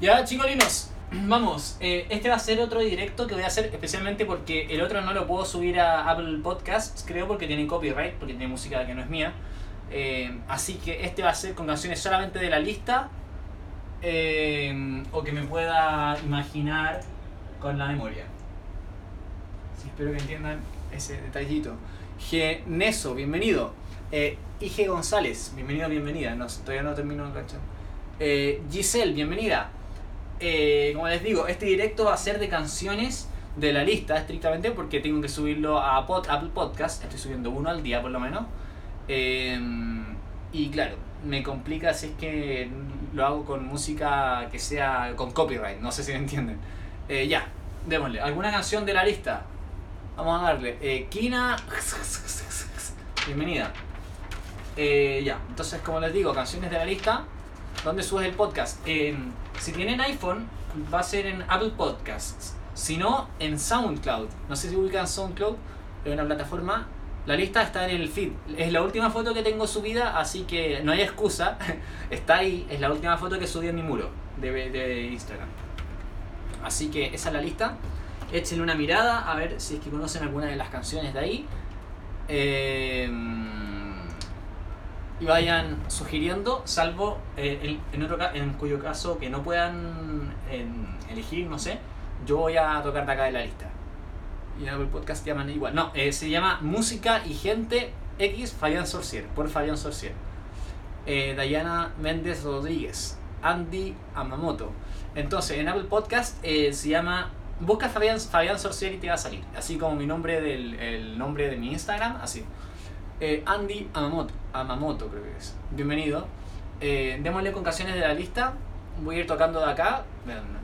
Ya, chicolinos, vamos. eh, este va a ser otro directo que voy a hacer especialmente porque el otro no lo puedo subir a Apple Podcasts, creo, porque tiene copyright, porque tiene música que no es mía. Eh, así que este va a ser con canciones solamente de la lista eh, o que me pueda imaginar con la memoria. Espero que entiendan ese detallito. Geneso, bienvenido. Eh, Ige González, bienvenido, bienvenida. No, todavía no termino de cachar. Eh, Giselle, bienvenida. Eh, como les digo, este directo va a ser de canciones de la lista estrictamente porque tengo que subirlo a Pod- Apple Podcast. Estoy subiendo uno al día por lo menos. Eh, y claro, me complica si es que lo hago con música que sea con copyright. No sé si me entienden. Eh, ya, démosle. ¿Alguna canción de la lista? Vamos a darle. Eh, Kina. Bienvenida. Ya, entonces como les digo, canciones de la lista. ¿Dónde subes el podcast? En- si tienen iPhone, va a ser en Apple Podcasts. Si no, en SoundCloud. No sé si ubican SoundCloud, es una plataforma. La lista está en el feed. Es la última foto que tengo subida, así que no hay excusa. Está ahí, es la última foto que subí en mi muro de, de Instagram. Así que esa es la lista. Échenle una mirada a ver si es que conocen alguna de las canciones de ahí. Eh, y vayan sugiriendo, salvo eh, en, en otro en cuyo caso que no puedan en- elegir, no sé, yo voy a tocar de acá de la lista. Y Apple Podcast llaman igual. No, eh, se llama Música y Gente X Fabián Sorcier, por Fabián Sorcier. Eh, Dayana Méndez Rodríguez, Andy Amamoto. Entonces, en Apple Podcast eh, se llama. Busca Fabián, Fabián Sorcier y te va a salir. Así como mi nombre del el nombre de mi Instagram, así. Eh, Andy Amamoto, Amamoto creo que es. Bienvenido. Eh, démosle con canciones de la lista. Voy a ir tocando de acá.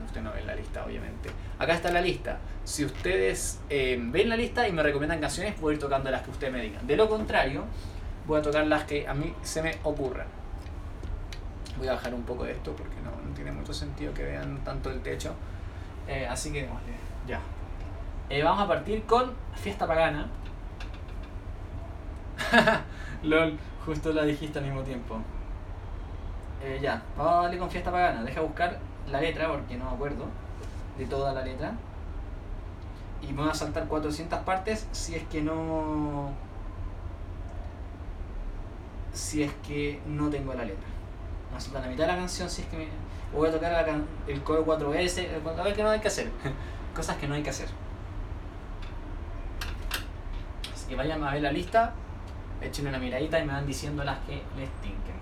Usted no ve la lista, obviamente. Acá está la lista. Si ustedes eh, ven la lista y me recomiendan canciones, voy a ir tocando las que ustedes me digan. De lo contrario, voy a tocar las que a mí se me ocurran. Voy a bajar un poco de esto porque no, tiene mucho sentido que vean tanto el techo. Eh, así que démosle. Ya. Vamos a partir con Fiesta Pagana. LOL, justo la dijiste al mismo tiempo. Eh, ya, vamos a darle con Fiesta Pagana. Deja buscar la letra porque no me acuerdo de toda la letra. Y me a saltar 400 partes si es que no. Si es que no tengo la letra. Vamos a saltar la mitad de la canción si es que me. Voy a tocar el coro 4S. eh, A ver qué no hay que hacer. Cosas que no hay que hacer. Así que vayan a ver la lista, echen una miradita y me van diciendo las que les tinquen.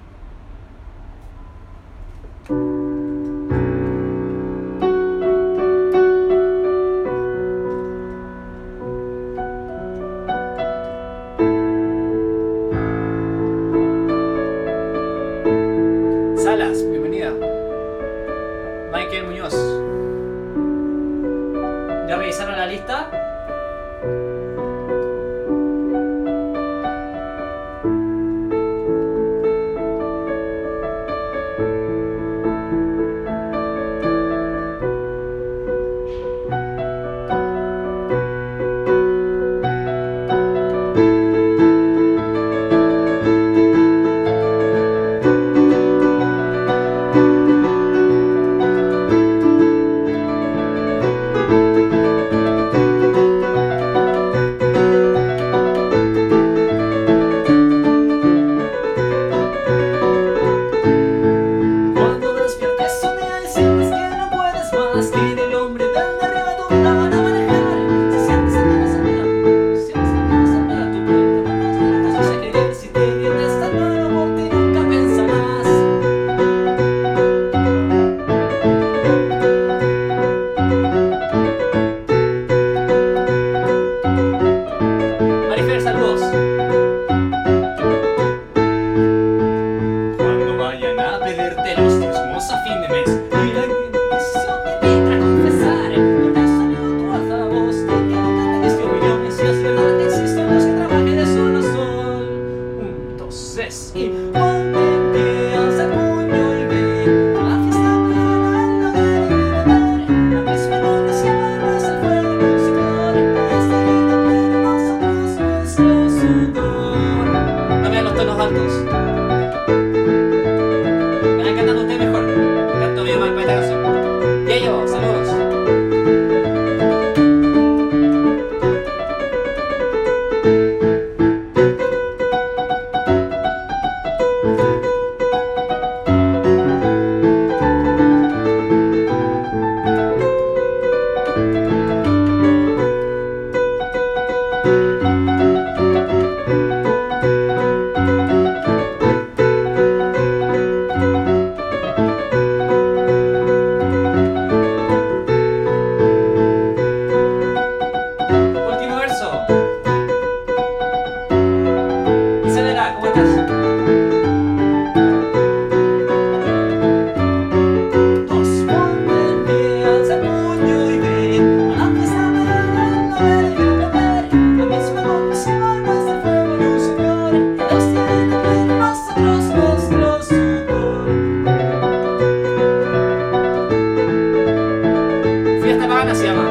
Dana se llama.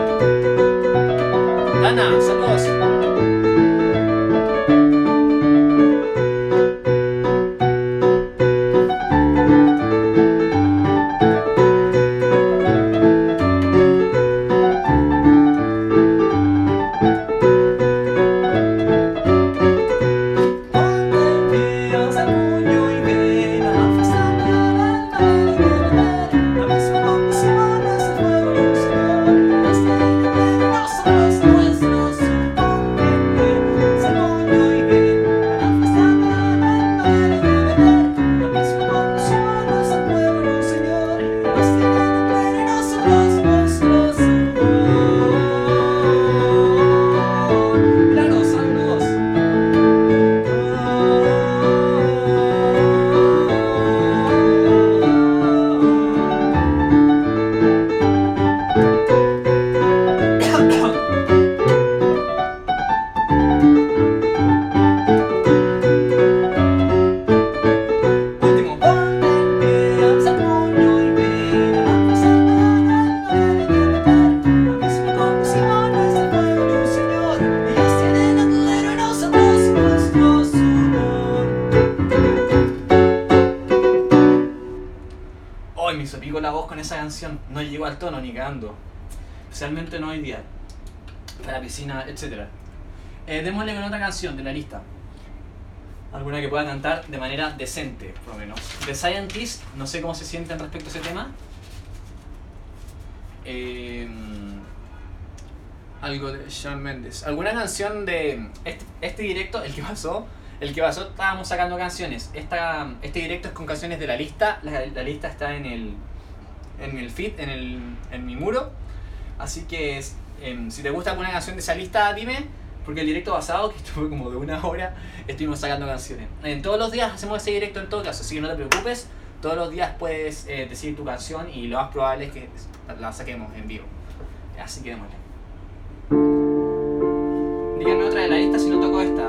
Dana, saludos. Especialmente no hoy día. Para la piscina, etc. Eh, démosle con otra canción de la lista. Alguna que pueda cantar de manera decente, por lo menos. The Scientist, no sé cómo se sienten respecto a ese tema. Eh, algo de Shawn Mendes. ¿Alguna canción de este, este directo, el que pasó? El que pasó, estábamos sacando canciones. Esta, este directo es con canciones de la lista. La, la lista está en el, en el feed, en, el, en mi muro. Así que em, si te gusta alguna canción de esa lista, dime. Porque el directo pasado, que estuvo como de una hora, estuvimos sacando canciones. En todos los días hacemos ese directo en todo caso, así que no te preocupes. Todos los días puedes eh, decir tu canción y lo más probable es que la saquemos en vivo. Así que démosle. Díganme otra de la lista si no toco esta.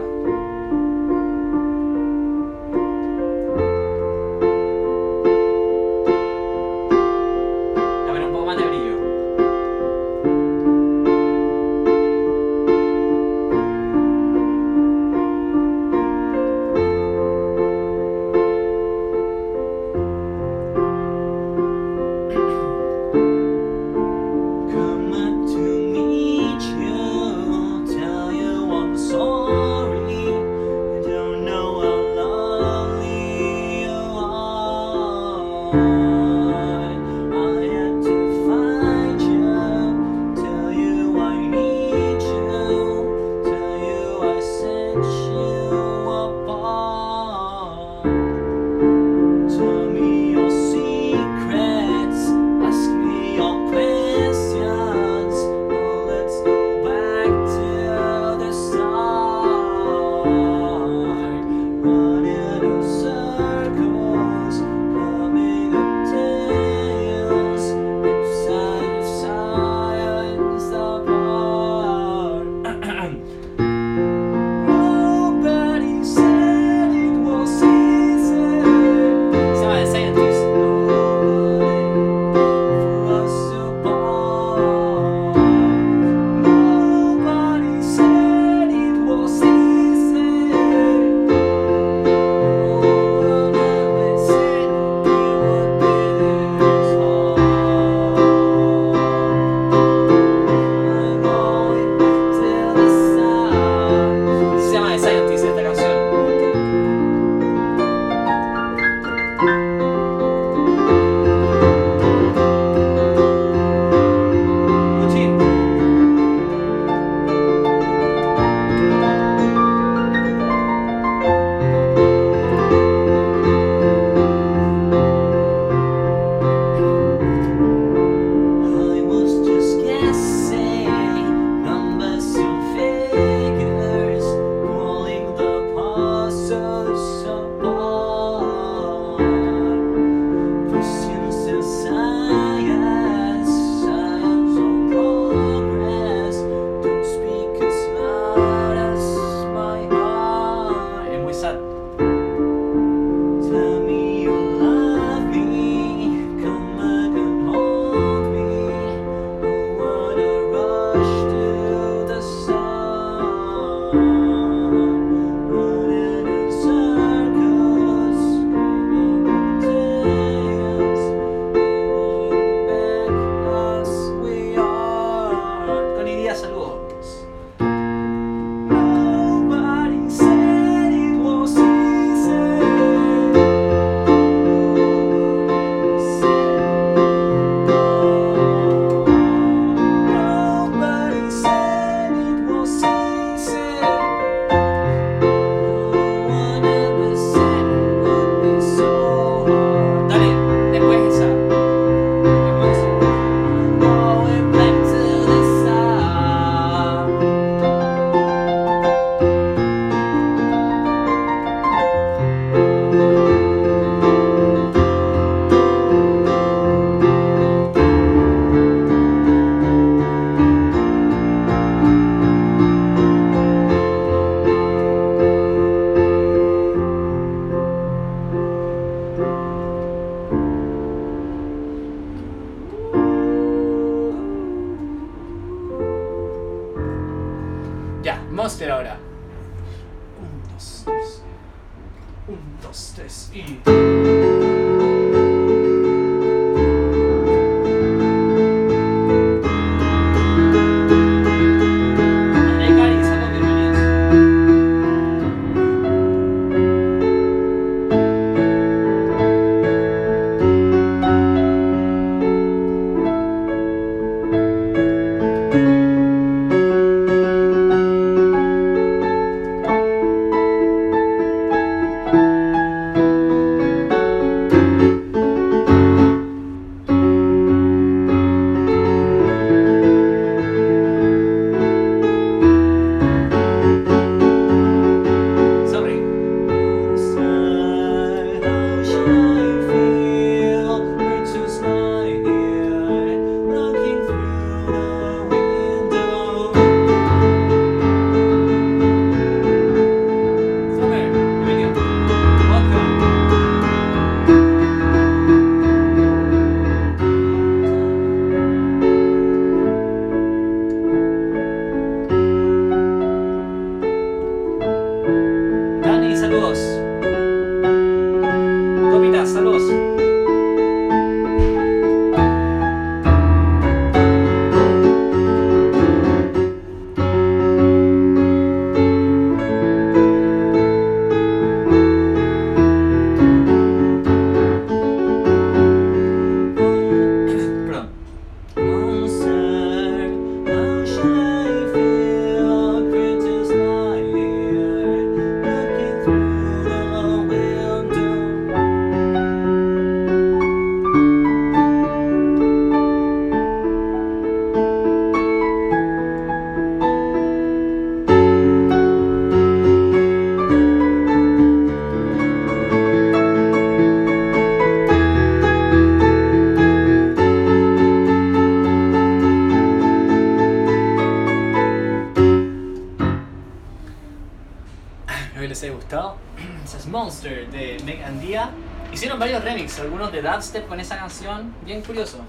dubstep con esa canción, bien curioso.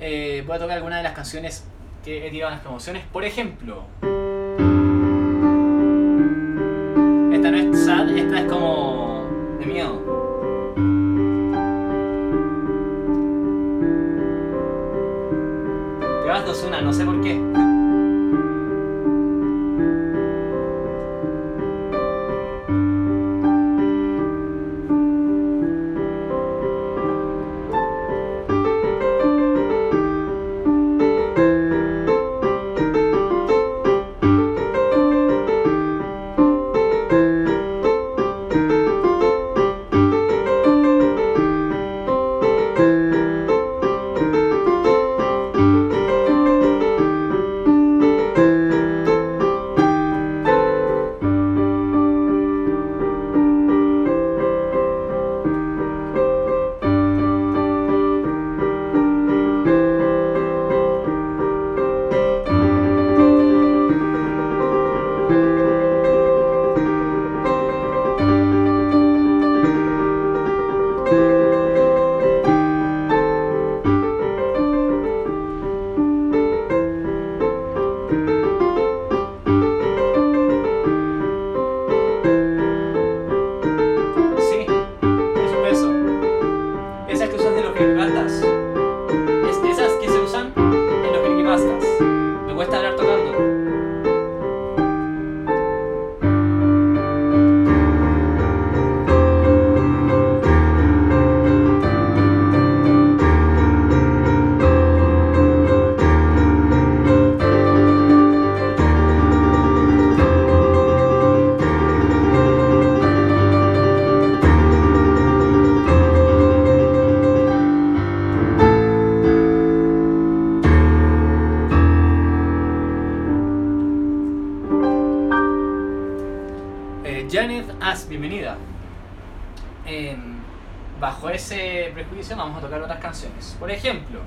Eh, voy a tocar algunas de las canciones que he tirado en las promociones. Por ejemplo, esta no es sad, esta es como de miedo. Te vas dos una, no sé por qué. Por ejemplo,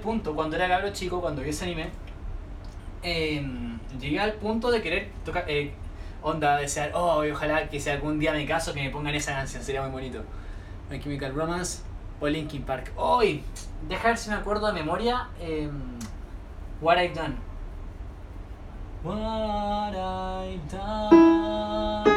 punto, cuando era cabro chico, cuando vi ese anime, em, llegué al punto de querer tocar, eh, onda, desear, oh, y ojalá que si algún día me caso, que me pongan esa canción, sería muy bonito. My Chemical Romance o Linkin Park. Hoy, dejar si me acuerdo de memoria, em, What I've Done. What I've done.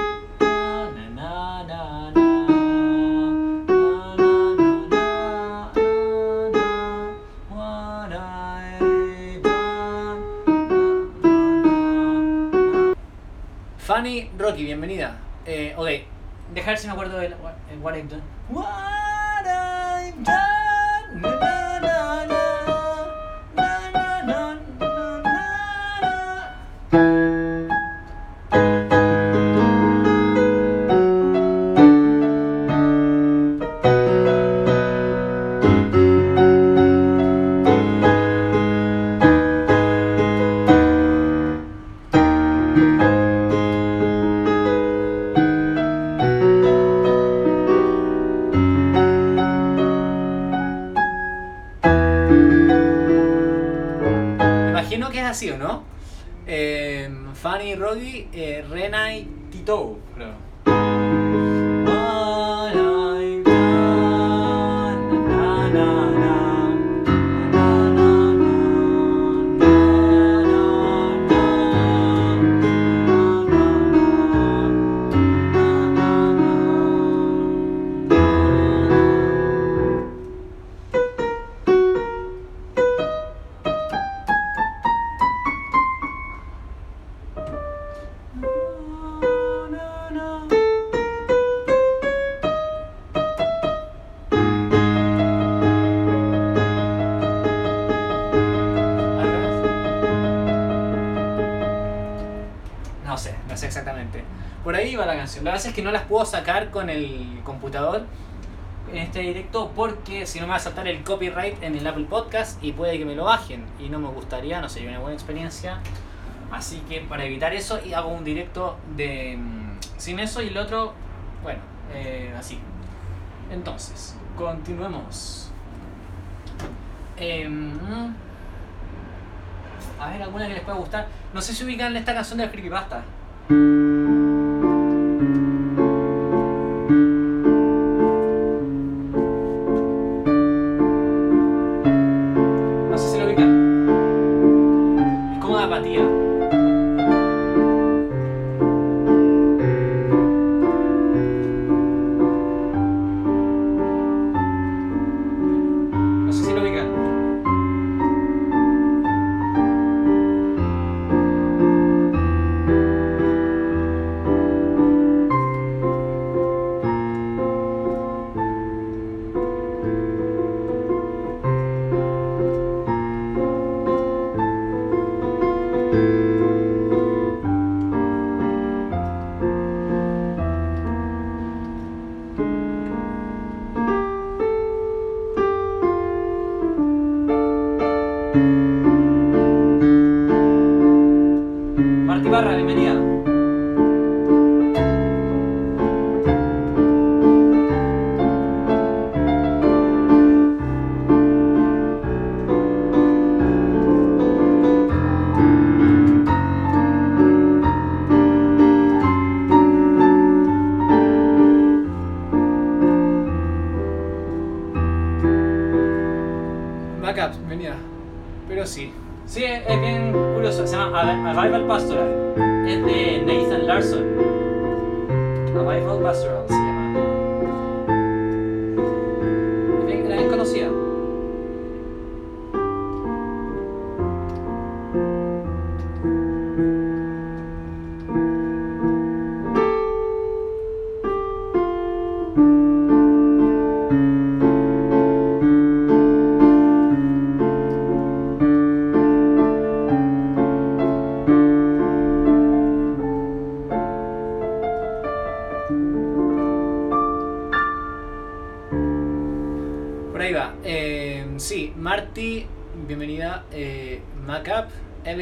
Rocky, bienvenida. Eh, ok, dejar si me acuerdo de what, es así, ¿o no? Eh, Fanny, Rocky, eh, Rena y Tito, creo. puedo sacar con el computador en este directo porque si no me va a saltar el copyright en el Apple Podcast y puede que me lo bajen y no me gustaría, no sería una buena experiencia. Así que para evitar eso hago un directo de mm, sin eso y el otro, bueno, eh, así. Entonces, continuemos. Em, mm. A ver, alguna que les pueda gustar. No sé si ubican esta canción de creepypasta.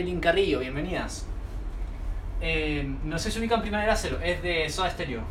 Evelyn Carrillo, bienvenidas. Eh, no sé si ubican Primavera Cero, es de Soda Stereo.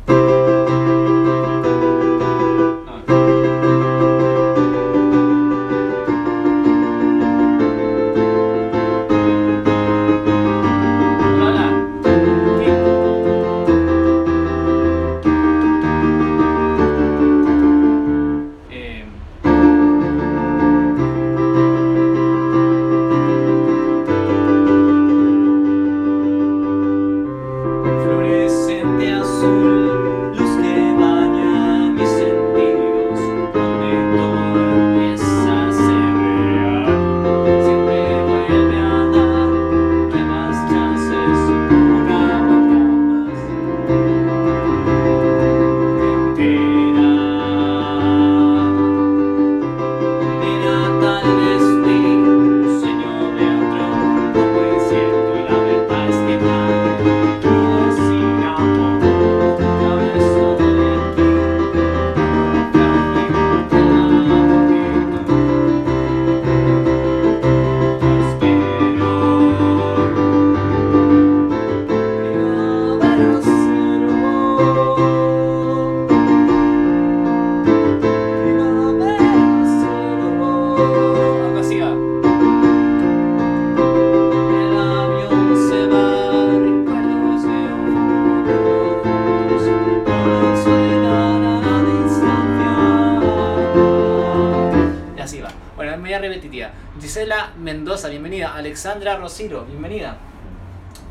Alexandra Rosiro, bienvenida.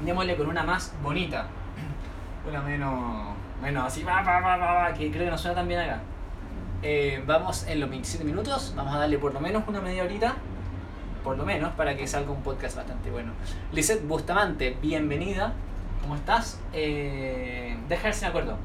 Démosle con una más bonita. Una menos. menos así, va, va, va, va, que creo que nos suena tan bien acá. Eh, vamos en los 27 minutos, vamos a darle por lo menos una media horita, por lo menos, para que salga un podcast bastante bueno. Lisette Bustamante, bienvenida. ¿Cómo estás? Eh, dejarse de acuerdo.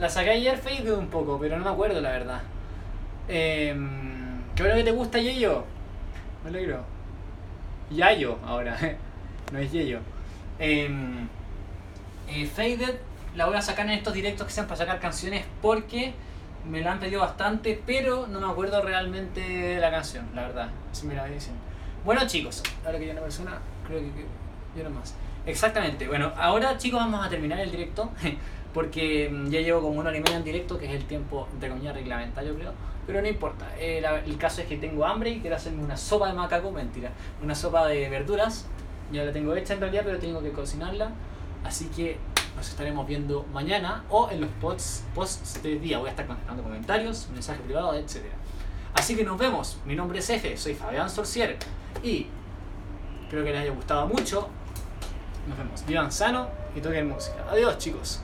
La, saqué ayer fade un poco, pero no me acuerdo la verdad. Eh, ¿Qué bueno que te gusta Yeyo? Me alegro. Yayo ahora, no es Yeyo. Eh, eh, Faded la voy a sacar en estos directos que sean para sacar canciones porque me la han pedido bastante, pero no me acuerdo realmente de la canción, la verdad. Así me dicen. Bueno chicos, ahora que ya una persona, creo que, que yo no más. Exactamente, bueno, ahora chicos vamos a terminar el directo porque mm, ya llevo como una hora y en directo, que es el tiempo de comida reglamentario creo, pero no importa. Eh, el caso es que tengo hambre y quiero hacerme una sopa de macaco, mentira, una sopa de verduras. Ya la tengo hecha en realidad, pero tengo que cocinarla. Así que nos estaremos viendo mañana o en los posts, posts de día. Voy a estar contestando comentarios, mensajes privados, etc. Así que nos vemos. Mi nombre es Efe, soy Fabián Sorcier y espero que les haya gustado mucho. Nos vemos. Vivan sano y toquen música. Adiós chicos.